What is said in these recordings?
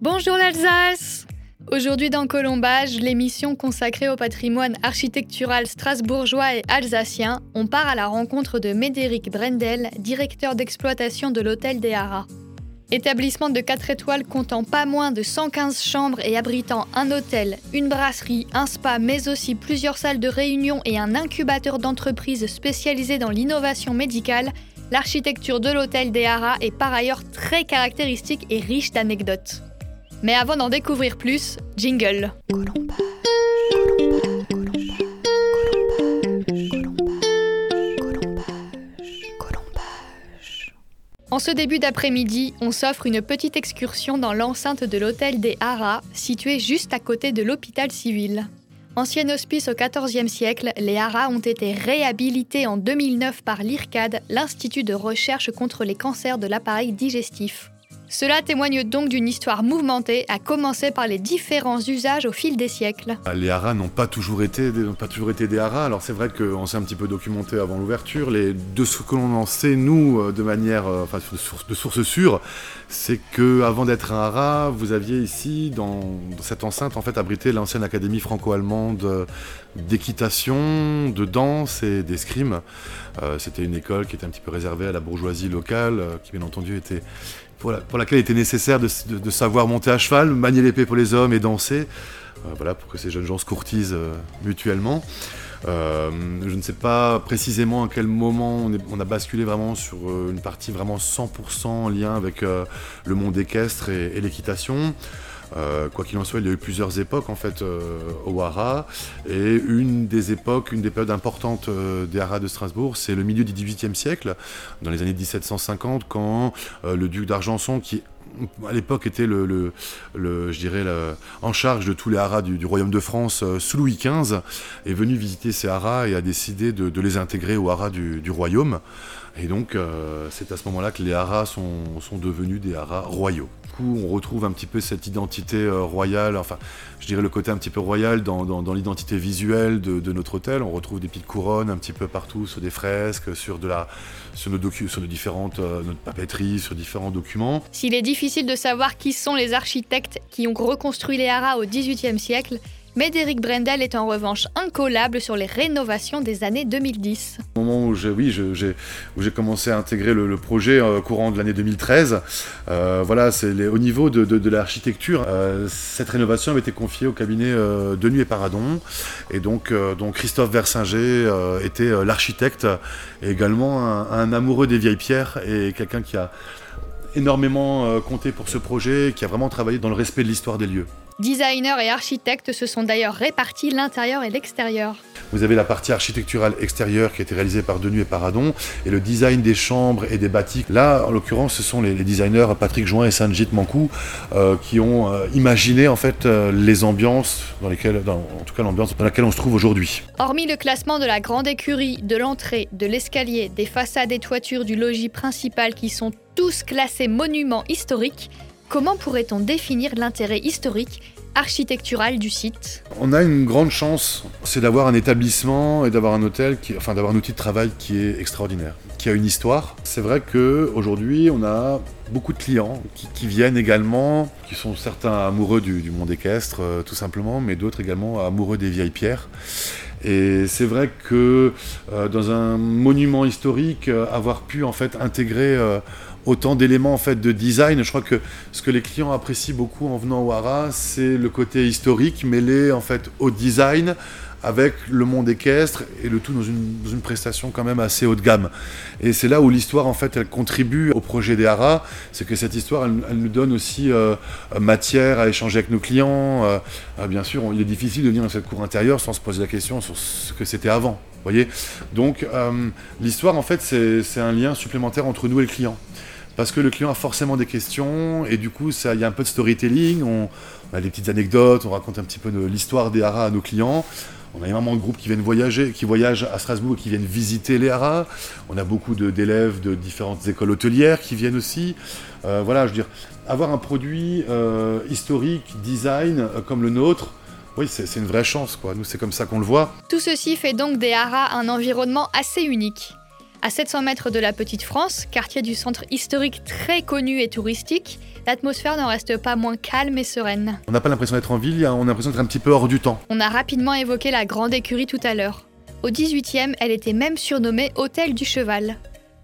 Bonjour l'Alsace Aujourd'hui dans Colombage, l'émission consacrée au patrimoine architectural strasbourgeois et alsacien, on part à la rencontre de Médéric Brendel, directeur d'exploitation de l'Hôtel des Haras. Établissement de 4 étoiles comptant pas moins de 115 chambres et abritant un hôtel, une brasserie, un spa, mais aussi plusieurs salles de réunion et un incubateur d'entreprises spécialisées dans l'innovation médicale, l'architecture de l'hôtel des Haras est par ailleurs très caractéristique et riche d'anecdotes. Mais avant d'en découvrir plus, jingle. En ce début d'après-midi, on s'offre une petite excursion dans l'enceinte de l'hôtel des Haras, situé juste à côté de l'hôpital civil. Ancien hospice au XIVe siècle, les Haras ont été réhabilités en 2009 par l'IRCAD, l'Institut de recherche contre les cancers de l'appareil digestif. Cela témoigne donc d'une histoire mouvementée, à commencer par les différents usages au fil des siècles. Les haras n'ont pas toujours été, pas toujours été des haras. Alors c'est vrai qu'on s'est un petit peu documenté avant l'ouverture. De ce que l'on en sait nous, euh, de manière, euh, enfin de source sûres, c'est que avant d'être un haras, vous aviez ici, dans, cette enceinte, en fait, abrité l'ancienne académie franco-allemande euh, d'équitation, de danse et d'escrime. C'était une école qui était un petit peu réservée à la bourgeoisie locale, qui bien entendu était pour, laquelle il était nécessaire de, savoir monter à cheval, manier l'épée pour les hommes et danser, euh, voilà, pour que ces jeunes gens se courtisent euh, mutuellement. Euh, je ne sais pas précisément à quel moment on, a basculé vraiment sur une partie vraiment 100% en lien avec le monde équestre et l'équitation. Euh, quoi qu'il en soit, il y a eu plusieurs époques en fait euh, au Haras. Et une des époques, une des périodes importantes euh, des Haras de Strasbourg, c'est le milieu du XVIIIe siècle, dans les années 1750, quand le duc d'Argenson, qui à l'époque était le, en charge de tous les haras du, royaume de France sous Louis XV, est venu visiter ces haras et a décidé de, les intégrer au haras du, royaume. Et donc c'est à ce moment-là que les haras sont, sont devenus des haras royaux on retrouve un petit peu cette identité euh, royale, enfin, je dirais le côté un petit peu royal dans, l'identité visuelle de, notre hôtel. On retrouve des petites couronnes un petit peu partout sur des fresques, sur, de la, sur, nos, sur différentes euh, notre papeterie, sur différents documents. S'il est difficile de savoir qui sont les architectes qui ont reconstruit les haras au XVIIIe siècle, Médéric Brendel est en revanche incollable sur les rénovations des années 2010. Au moment où j'ai commencé à intégrer le, projet euh, courant de l'année 2013, euh, au niveau de, l'architecture. Euh, cette rénovation avait été confiée au cabinet de Nuit et Paradon, et donc, donc Christophe Versinger était l'architecte et également un amoureux des vieilles pierres et quelqu'un qui a énormément compté pour ce projet, qui a vraiment travaillé dans le respect de l'histoire des lieux. Designers et architectes se sont d'ailleurs répartis l'intérieur et l'extérieur. Vous avez la partie architecturale extérieure qui a été réalisée par Denuy et Paradon, et le design des chambres et des bâtis. Là, en l'occurrence, ce sont les, designers Patrick Join et Sanjit Mankou euh, qui ont euh, imaginé en fait euh, les ambiances dans lesquelles, en tout cas l'ambiance dans laquelle on se trouve aujourd'hui. Hormis le classement de la grande écurie, de l'entrée, de l'escalier, des façades et toitures du logis principal qui sont tous classés monuments historiques, Comment pourrait-on définir l'intérêt historique architectural du site On a une grande chance, c'est d'avoir un établissement et d'avoir un hôtel, enfin d'avoir un outil de travail qui est extraordinaire, qui a une histoire. C'est vrai qu'aujourd'hui, on a beaucoup de clients qui, viennent également, qui sont certains amoureux du, monde équestre, euh, tout simplement, mais d'autres également amoureux des vieilles pierres. Et c'est vrai que euh, dans un monument historique, euh, avoir pu en fait intégrer autant d'éléments en fait de design. Je crois que ce que les clients apprécient beaucoup en venant au Hara, c'est le côté historique mêlé en fait au design avec le monde équestre et le tout dans une, prestation quand même assez haut de gamme. Et c'est là où l'histoire en fait elle contribue au projet des Haras, c'est que cette histoire elle, nous donne aussi euh, matière à échanger avec nos clients. Euh, euh, bien sûr, il est difficile de venir dans cette cour intérieure sans se poser la question sur ce que c'était avant. Voyez Donc l'histoire en fait c'est un lien supplémentaire entre nous et le client parce que le client a forcément des questions et du coup il y a un peu de storytelling, on, a des petites anecdotes, on raconte un petit peu l'histoire des haras à nos clients. On a énormément de groupes qui viennent voyager, qui voyagent à Strasbourg et qui viennent visiter les haras. On a beaucoup d'élèves de, différentes écoles hôtelières qui viennent aussi. Euh, voilà, je veux dire, avoir un produit euh, historique, design euh, comme le nôtre, oui, c'est une vraie chance, quoi. Nous, c'est comme ça qu'on le voit. Tout ceci fait donc des haras un environnement assez unique. À 700 mètres de la Petite France, quartier du centre historique très connu et touristique, l'atmosphère n'en reste pas moins calme et sereine. On n'a pas l'impression d'être en ville, on a l'impression d'être un petit peu hors du temps. On a rapidement évoqué la Grande Écurie tout à l'heure. Au 18e, elle était même surnommée Hôtel du Cheval.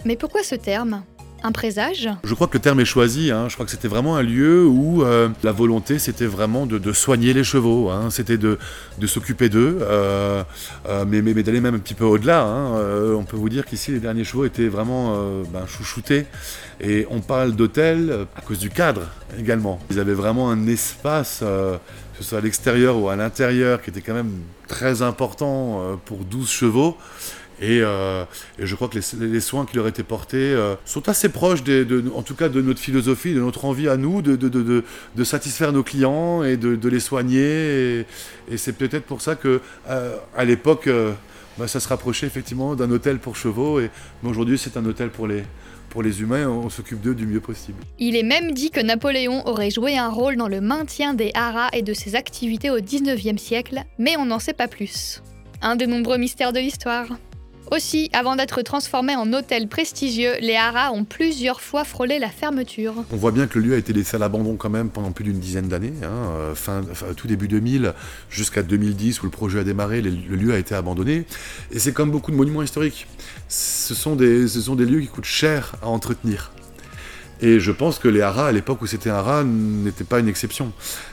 Mais pourquoi ce terme? Un présage Je crois que le terme est choisi. Hein. Je crois que c'était vraiment un lieu où euh, la volonté, c'était vraiment de, soigner les chevaux. Hein. C'était de, s'occuper d'eux, euh, euh, mais, d'aller même un petit peu au-delà. Hein. on peut vous dire qu'ici, les derniers chevaux étaient vraiment ben, chouchoutés. Et on parle d'hôtel à cause du cadre également. Ils avaient vraiment un espace, que ce soit à l'extérieur ou à l'intérieur, qui était quand même très important pour 12 chevaux. Euh, et, je crois que les, soins qui leur étaient portés euh, sont assez proches, de, en tout cas, de notre philosophie, de notre envie à nous de, satisfaire nos clients et de, les soigner. Et, c'est peut-être pour ça que, euh, à l'époque, bah, ça se rapprochait effectivement d'un hôtel pour chevaux. Et, mais aujourd'hui, c'est un hôtel pour les, pour les humains, on s'occupe d'eux du mieux possible. Il est même dit que Napoléon aurait joué un rôle dans le maintien des haras et de ses activités au 19e siècle, mais on n'en sait pas plus. Un des nombreux mystères de l'histoire. Aussi, avant d'être transformés en hôtel prestigieux, les haras ont plusieurs fois frôlé la fermeture. On voit bien que le lieu a été laissé à l'abandon quand même pendant plus d'une dizaine d'années. Hein, euh, fin, tout début 2000 jusqu'à 2010 où le projet a démarré, le lieu a été abandonné. Et c'est comme beaucoup de monuments historiques. Ce sont des lieux qui coûtent cher à entretenir. Et je pense que les haras, à l'époque où c'était un haras, n'étaient pas une exception.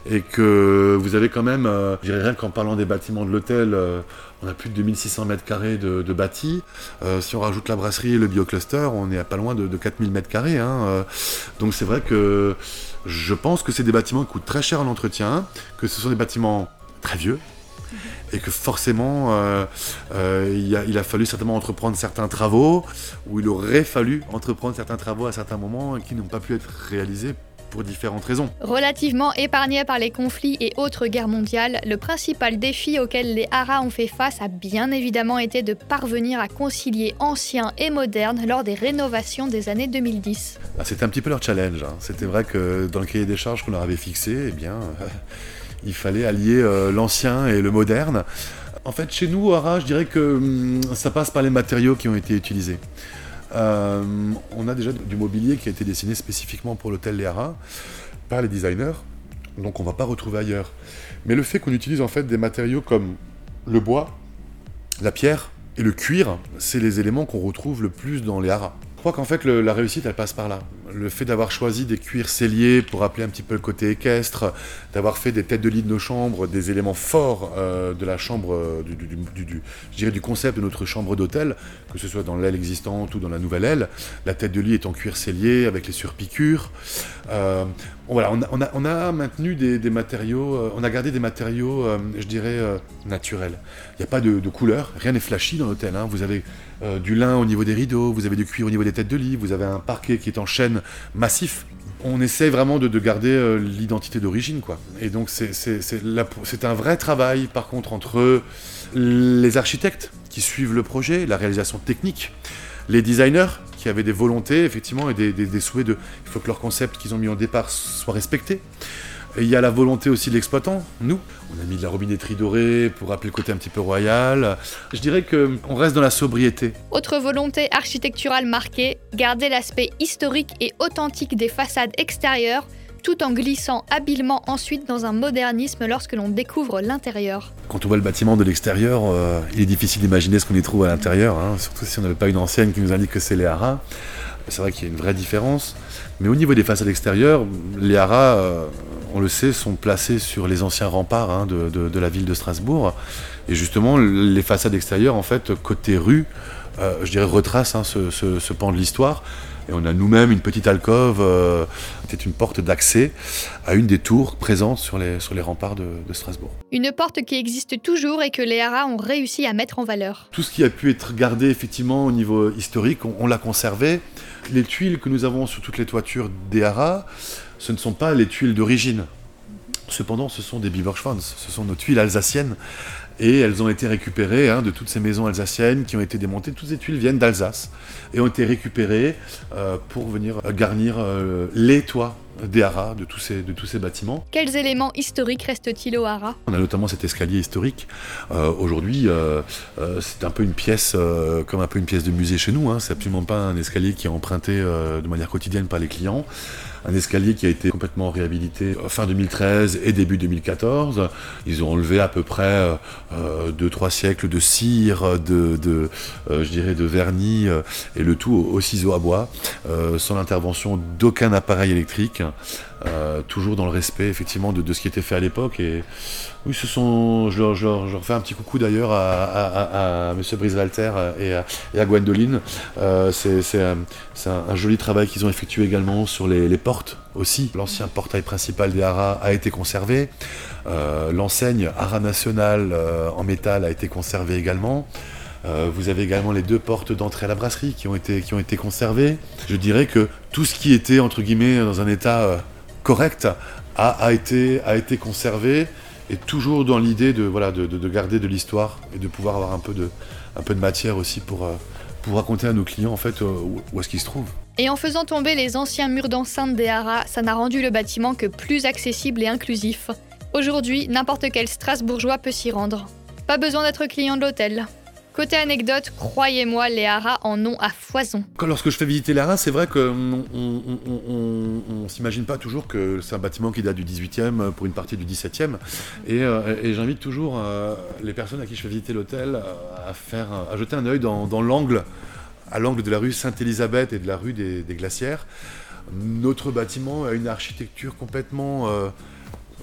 Et que vous avez quand même, euh, je dirais rien qu'en parlant des bâtiments de l'hôtel, euh, on a plus de 2600 mètres carrés de, de bâtis. Euh, si on rajoute la brasserie et le biocluster, on est à pas loin de, 4000 mètres carrés. Hein. donc c'est vrai que je pense que c'est des bâtiments qui coûtent très cher en entretien, que ce sont des bâtiments très vieux, et que forcément euh, euh, il, a, fallu certainement entreprendre certains travaux, ou il aurait fallu entreprendre certains travaux à certains moments qui n'ont pas pu être réalisés pour différentes raisons. Relativement épargnés par les conflits et autres guerres mondiales, le principal défi auquel les Haras ont fait face a bien évidemment été de parvenir à concilier ancien et moderne lors des rénovations des années 2010. Ah, c'était un petit peu leur challenge. Hein. C'était vrai que dans le cahier des charges qu'on leur avait fixé, eh bien, il fallait allier euh, l'ancien et le moderne. En fait, chez nous, Ara, je dirais que hum, ça passe par les matériaux qui ont été utilisés. Euh, on a déjà du mobilier qui a été dessiné spécifiquement pour l'hôtel Léara par les designers, donc on ne va pas retrouver ailleurs. Mais le fait qu'on utilise en fait des matériaux comme le bois, la pierre et le cuir, c'est les éléments qu'on retrouve le plus dans les haras. Je crois qu'en fait la réussite elle passe par là le fait d'avoir choisi des cuirs celliers pour rappeler un petit peu le côté équestre, d'avoir fait des têtes de lit de nos chambres, des éléments forts euh, de la chambre, euh, du, dirais du concept de notre chambre d'hôtel, que ce soit dans l'aile existante ou dans la nouvelle aile. La tête de lit est en cuir cellier avec les surpiqûres. Euh, on a, maintenu des, matériaux, on a gardé des matériaux, je dirais, naturels. Il n'y a pas de, couleur, rien n'est flashy dans l'hôtel. Hein. Vous avez du lin au niveau des rideaux, vous avez du cuir au niveau des têtes de lit, vous avez un parquet qui est en chêne massif. On essaie vraiment de, garder euh, l'identité d'origine, quoi. Et donc c'est un vrai travail, par contre, entre les architectes qui suivent le projet, la réalisation technique, les designers qui avaient des volontés, effectivement, et des, des souhaits de... Il faut que leur concept qu'ils ont mis au départ soit respecté. Et il y a la volonté aussi de l'exploitant, nous. On a mis de la robinetterie dorée pour rappeler le côté un petit peu royal. Je dirais qu'on reste dans la sobriété. Autre volonté architecturale marquée, garder l'aspect historique et authentique des façades extérieures tout en glissant habilement ensuite dans un modernisme lorsque l'on découvre l'intérieur. Quand on voit le bâtiment de l'extérieur, euh, il est difficile d'imaginer ce qu'on y trouve à l'intérieur, hein. surtout si on n'avait pas une enseigne qui nous indique que c'est les haras. C'est vrai qu'il y a une vraie différence. Mais au niveau des façades extérieures, les haras, euh, on le sait, sont placés sur les anciens remparts hein, de, la ville de Strasbourg. Et justement, les façades extérieures, en fait, côté rue, euh, je dirais, retracent hein, ce, pan de l'histoire. Et on a nous-mêmes une petite alcôve, euh, c'était une porte d'accès à une des tours présentes sur les, sur les remparts de, Strasbourg. Une porte qui existe toujours et que les haras ont réussi à mettre en valeur. Tout ce qui a pu être gardé effectivement au niveau historique, on, l'a conservé. Les tuiles que nous avons sur toutes les toitures des haras, ce ne sont pas les tuiles d'origine. Cependant, ce sont des Biberschwanz, ce sont nos tuiles alsaciennes et elles ont été récupérées hein, de toutes ces maisons alsaciennes qui ont été démontées. Toutes ces tuiles viennent d'Alsace et ont été récupérées euh, pour venir garnir euh, les toits des haras, de tous ces, de tous ces bâtiments. Quels éléments historiques restent-ils au haras On a notamment cet escalier historique. Euh, aujourd'hui, euh, euh, c'est un peu une pièce, comme un peu une pièce de musée chez nous. Hein. C'est absolument pas un escalier qui est emprunté de manière quotidienne par les clients un escalier qui a été complètement réhabilité fin 2013 et début 2014. Ils ont enlevé à peu près 2-3 siècles de cire, de, de vernis et le tout au, ciseau à bois, sans l'intervention d'aucun appareil électrique. Euh, toujours dans le respect effectivement de, ce qui était fait à l'époque. Et oui, ce sont, je leur, fais un petit coucou d'ailleurs à, à, à, Monsieur Brisevalter et à, et Gwendoline. Euh, c'est un, joli travail qu'ils ont effectué également sur les, portes aussi. L'ancien portail principal des haras a été conservé. Euh, L'enseigne Haras National euh, en métal a été conservée également. Vous avez également les deux portes d'entrée à la brasserie qui ont, été, qui ont été conservées. Je dirais que tout ce qui était, entre guillemets, dans un état correct a, été, a été conservé et toujours dans l'idée de, garder de l'histoire et de pouvoir avoir un peu de, matière aussi pour, euh, pour raconter à nos clients en fait où est-ce qu'ils se trouvent. Et en faisant tomber les anciens murs d'enceinte des haras, ça n'a rendu le bâtiment que plus accessible et inclusif. Aujourd'hui, n'importe quel Strasbourgeois peut s'y rendre. Pas besoin d'être client de l'hôtel. Côté anecdote, croyez-moi, les haras en ont à foison. Lorsque je fais visiter les haras, c'est vrai qu'on on, s'imagine pas toujours que c'est un bâtiment qui date du 18e pour une partie du 17e. Euh, et, j'invite toujours euh, les personnes à qui je fais visiter l'hôtel euh, à, faire, à jeter un œil dans, l'angle, à l'angle de la rue Sainte-Élisabeth et de la rue des, Glacières. Notre bâtiment a une architecture complètement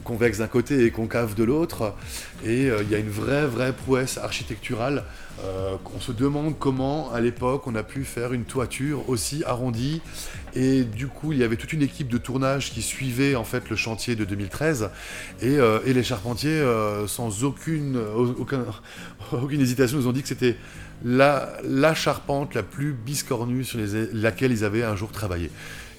convexe d'un côté et concave de l'autre. Et il y a une vraie, vraie prouesse architecturale euh, on se demande comment, à l'époque, on a pu faire une toiture aussi arrondie. Et du coup, il y avait toute une équipe de tournage qui suivait en fait le chantier de 2013. Euh, et, les charpentiers, euh, sans aucune, hésitation, nous ont dit que c'était la, la, charpente la plus biscornue sur laquelle ils avaient un jour travaillé.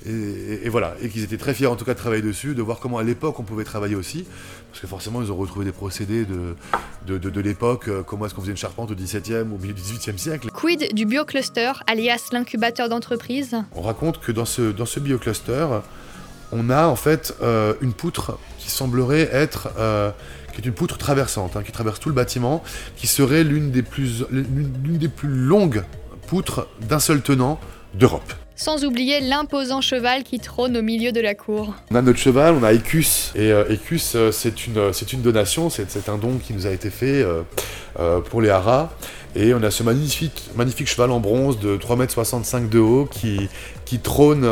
Et, voilà, et qu'ils étaient très fiers en tout cas de travailler dessus, de voir comment à l'époque on pouvait travailler aussi, parce que forcément ils ont retrouvé des procédés de, de, l'époque, euh, comment est-ce qu'on faisait une charpente au 17e ou au milieu du 18e siècle? Quid du biocluster, alias l'incubateur d'entreprise? On raconte que dans ce, dans ce biocluster, on a en fait euh, une poutre qui semblerait être... Euh, qui est une poutre traversante, hein, qui traverse tout le bâtiment, qui serait l'une des, plus, l'une des plus longues poutres d'un seul tenant d'Europe sans oublier l'imposant cheval qui trône au milieu de la cour. On a notre cheval, on a Ecus, et euh, Ecus euh, c'est une, c'est une donation, c'est un don qui nous a été fait euh, pour les haras, et on a ce magnifique, magnifique cheval en bronze de 3,65 m de haut qui, qui trône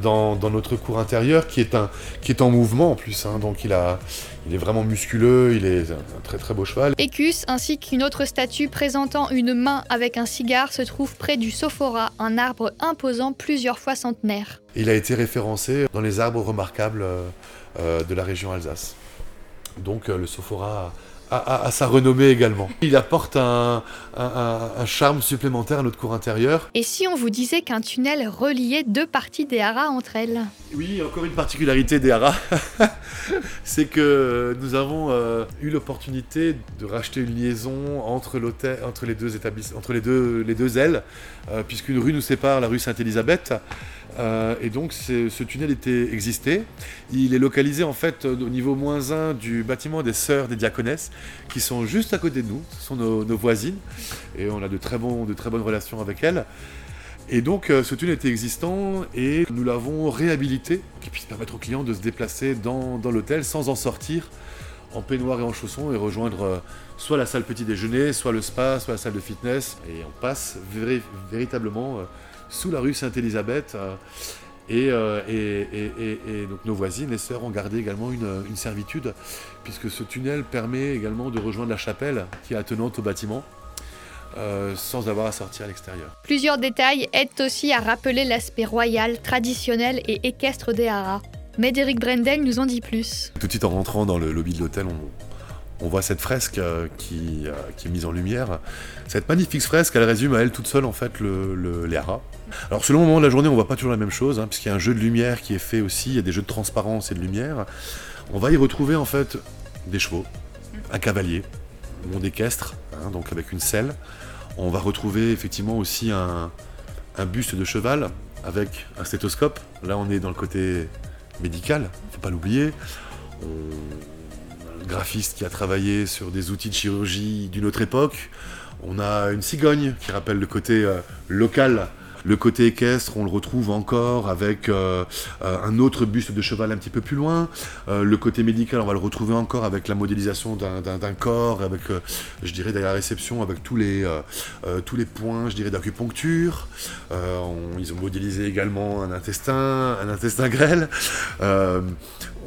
dans, dans, notre cour intérieure, qui est, un, qui est en mouvement en plus, hein. donc il a, il est vraiment musculeux, il est un très très beau cheval. Écus ainsi qu'une autre statue présentant une main avec un cigare se trouve près du sophora, un arbre imposant plusieurs fois centenaire. Il a été référencé dans les arbres remarquables euh, euh, de la région Alsace. Donc euh, le sophora à, sa renommée également. Il apporte un, charme supplémentaire à notre cour intérieure. Et si on vous disait qu'un tunnel reliait deux parties des haras entre elles? Oui, encore une particularité des haras, c'est que nous avons euh, eu l'opportunité de racheter une liaison entre, entre les deux établissements, entre les deux, les deux ailes, euh, puisqu'une rue nous sépare, la rue Sainte-Élisabeth. Euh, et donc ce tunnel était existé. Il est localisé en fait au niveau moins 1 du bâtiment des Sœurs des Diaconesses, qui sont juste à côté de nous, ce sont nos, voisines, et on a de très, bonnes relations avec elles. Et donc euh, ce tunnel était existant et nous l'avons réhabilité, qui puisse permettre aux clients de se déplacer dans, l'hôtel sans en sortir en peignoir et en chaussons et rejoindre euh, soit la salle petit déjeuner, soit le spa, soit la salle de fitness. Et on passe véritablement sous la rue Sainte-Élisabeth. Euh, euh, et, donc nos voisines, les sœurs, ont gardé également une, servitude, puisque ce tunnel permet également de rejoindre la chapelle qui est attenante au bâtiment. Euh, sans avoir à sortir à l'extérieur. Plusieurs détails aident aussi à rappeler l'aspect royal, traditionnel et équestre des haras. Médéric Brendel nous en dit plus. Tout de suite en rentrant dans le lobby de l'hôtel, on, on voit cette fresque qui, qui, est mise en lumière. Cette magnifique fresque, elle résume à elle toute seule en fait le, les haras. Alors selon le moment de la journée, on voit pas toujours la même chose, hein, puisqu'il y a un jeu de lumière qui est fait aussi, il y a des jeux de transparence et de lumière. On va y retrouver en fait des chevaux, un cavalier, un monde équestre, hein, donc avec une selle. On va retrouver effectivement aussi un, un buste de cheval avec un stéthoscope. Là, on est dans le côté médical, faut pas l'oublier. Un graphiste qui a travaillé sur des outils de chirurgie d'une autre époque. On a une cigogne qui rappelle le côté euh, local le côté équestre, on le retrouve encore avec euh, euh, un autre buste de cheval un petit peu plus loin. Euh, le côté médical, on va le retrouver encore avec la modélisation d'un corps, avec, je dirais, derrière la réception, avec tous les, points, je dirais, d'acupuncture. ils ont modélisé également un intestin, un intestin grêle.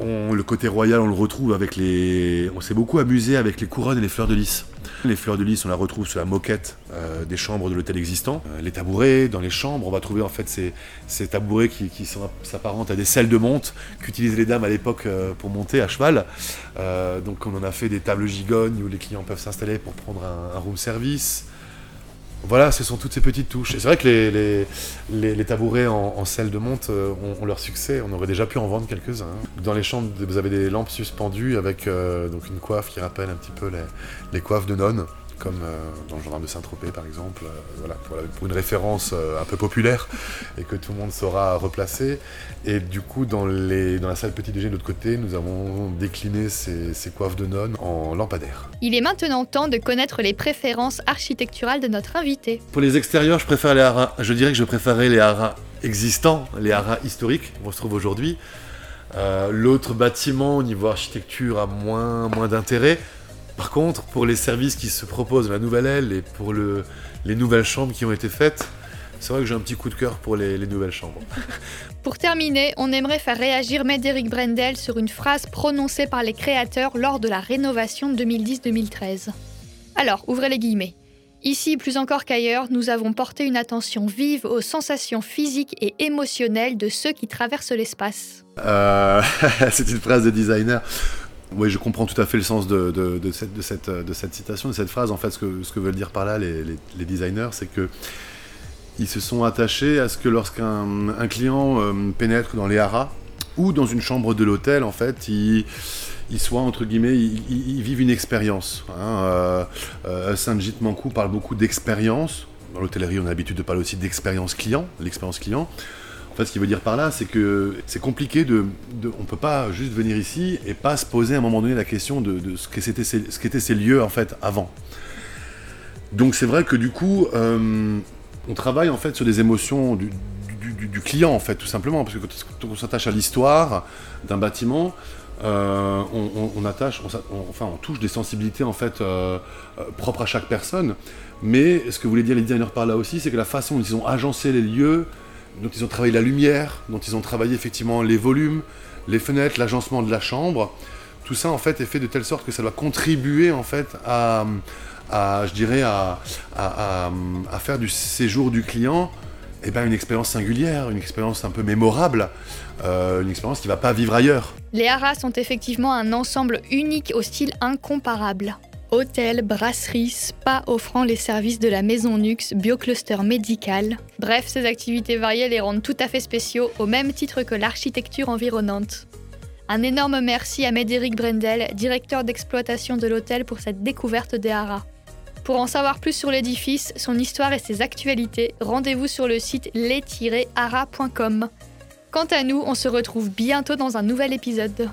Le côté royal, on le retrouve avec les... On s'est beaucoup amusé avec les couronnes et les fleurs de lys. Les fleurs de lys, on la retrouve sur la moquette euh, des chambres de l'hôtel existant. Euh, les tabourets, dans les chambres, on va trouver en fait ces, tabourets qui, s'apparentent à des selles de monte qu'utilisaient les dames à l'époque euh, pour monter à cheval. donc on en a fait des tables gigognes où les clients peuvent s'installer pour prendre un room service. Voilà, ce sont toutes ces petites touches. C'est vrai que les, tabourets en, selle de monte euh, ont, leur succès. On aurait déjà pu en vendre quelques-uns. Dans les chambres, vous avez des lampes suspendues avec euh, une coiffe qui rappelle un petit peu les, coiffes de nonnes comme euh, dans le gendarme de Saint-Tropez par exemple, voilà, pour, une référence un peu populaire et que tout le monde saura replacer. Et du coup, dans, les, dans la salle petit déjeuner de l'autre côté, nous avons décliné ces, ces coiffes de nonnes en lampadaires. Il est maintenant temps de connaître les préférences architecturales de notre invité. Pour les extérieurs, je préfère les haras. Je dirais que je préférais les haras existants, les haras historiques qu'on se trouve aujourd'hui. Euh, l'autre bâtiment au niveau architecture a moins, moins d'intérêt. Par contre, pour les services qui se proposent, la nouvelle aile et pour le, les nouvelles chambres qui ont été faites, c'est vrai que j'ai un petit coup de cœur pour les, nouvelles chambres. Pour terminer, on aimerait faire réagir Médéric Brendel sur une phrase prononcée par les créateurs lors de la rénovation 2010-2013. Alors, ouvrez les guillemets. Ici, plus encore qu'ailleurs, nous avons porté une attention vive aux sensations physiques et émotionnelles de ceux qui traversent l'espace. Euh, c'est une phrase de designer. Oui, je comprends tout à fait le sens de, cette, citation, de cette phrase. En fait, ce que, veulent dire par là les, designers, c'est que ils se sont attachés à ce que lorsqu'un client euh, pénètre dans les haras ou dans une chambre de l'hôtel, en fait, il, soit, entre guillemets, il, vive une expérience. Hein. Euh, euh, Mancou parle beaucoup d'expérience. Dans l'hôtellerie, on a l'habitude de parler aussi d'expérience client, l'expérience client. En fait, ce qu'il veut dire par là, c'est que c'est compliqué de, On ne peut pas juste venir ici et pas se poser à un moment donné la question de, ce qu'étaient ces, ces, lieux en fait avant. Donc c'est vrai que du coup, euh, on travaille en fait sur des émotions du, client en fait, tout simplement, parce que quand on s'attache à l'histoire d'un bâtiment, euh, on, attache, enfin on touche des sensibilités en fait euh, propres à chaque personne. Mais ce que voulaient dire les designers par là aussi, c'est que la façon dont ils ont agencé les lieux, dont ils ont travaillé la lumière, dont ils ont travaillé effectivement les volumes, les fenêtres, l'agencement de la chambre. Tout ça en fait est fait de telle sorte que ça doit contribuer en fait à, je dirais, à, faire du séjour du client eh ben, une expérience singulière, une expérience un peu mémorable, euh, une expérience qu'il ne va pas vivre ailleurs. Les haras sont effectivement un ensemble unique au style incomparable. Hôtel, brasserie, spa offrant les services de la maison Nux, biocluster médical. Bref, ces activités variées les rendent tout à fait spéciaux au même titre que l'architecture environnante. Un énorme merci à Médéric Brendel, directeur d'exploitation de l'hôtel, pour cette découverte des haras. Pour en savoir plus sur l'édifice, son histoire et ses actualités, rendez-vous sur le site les-haras.com. Quant à nous, on se retrouve bientôt dans un nouvel épisode.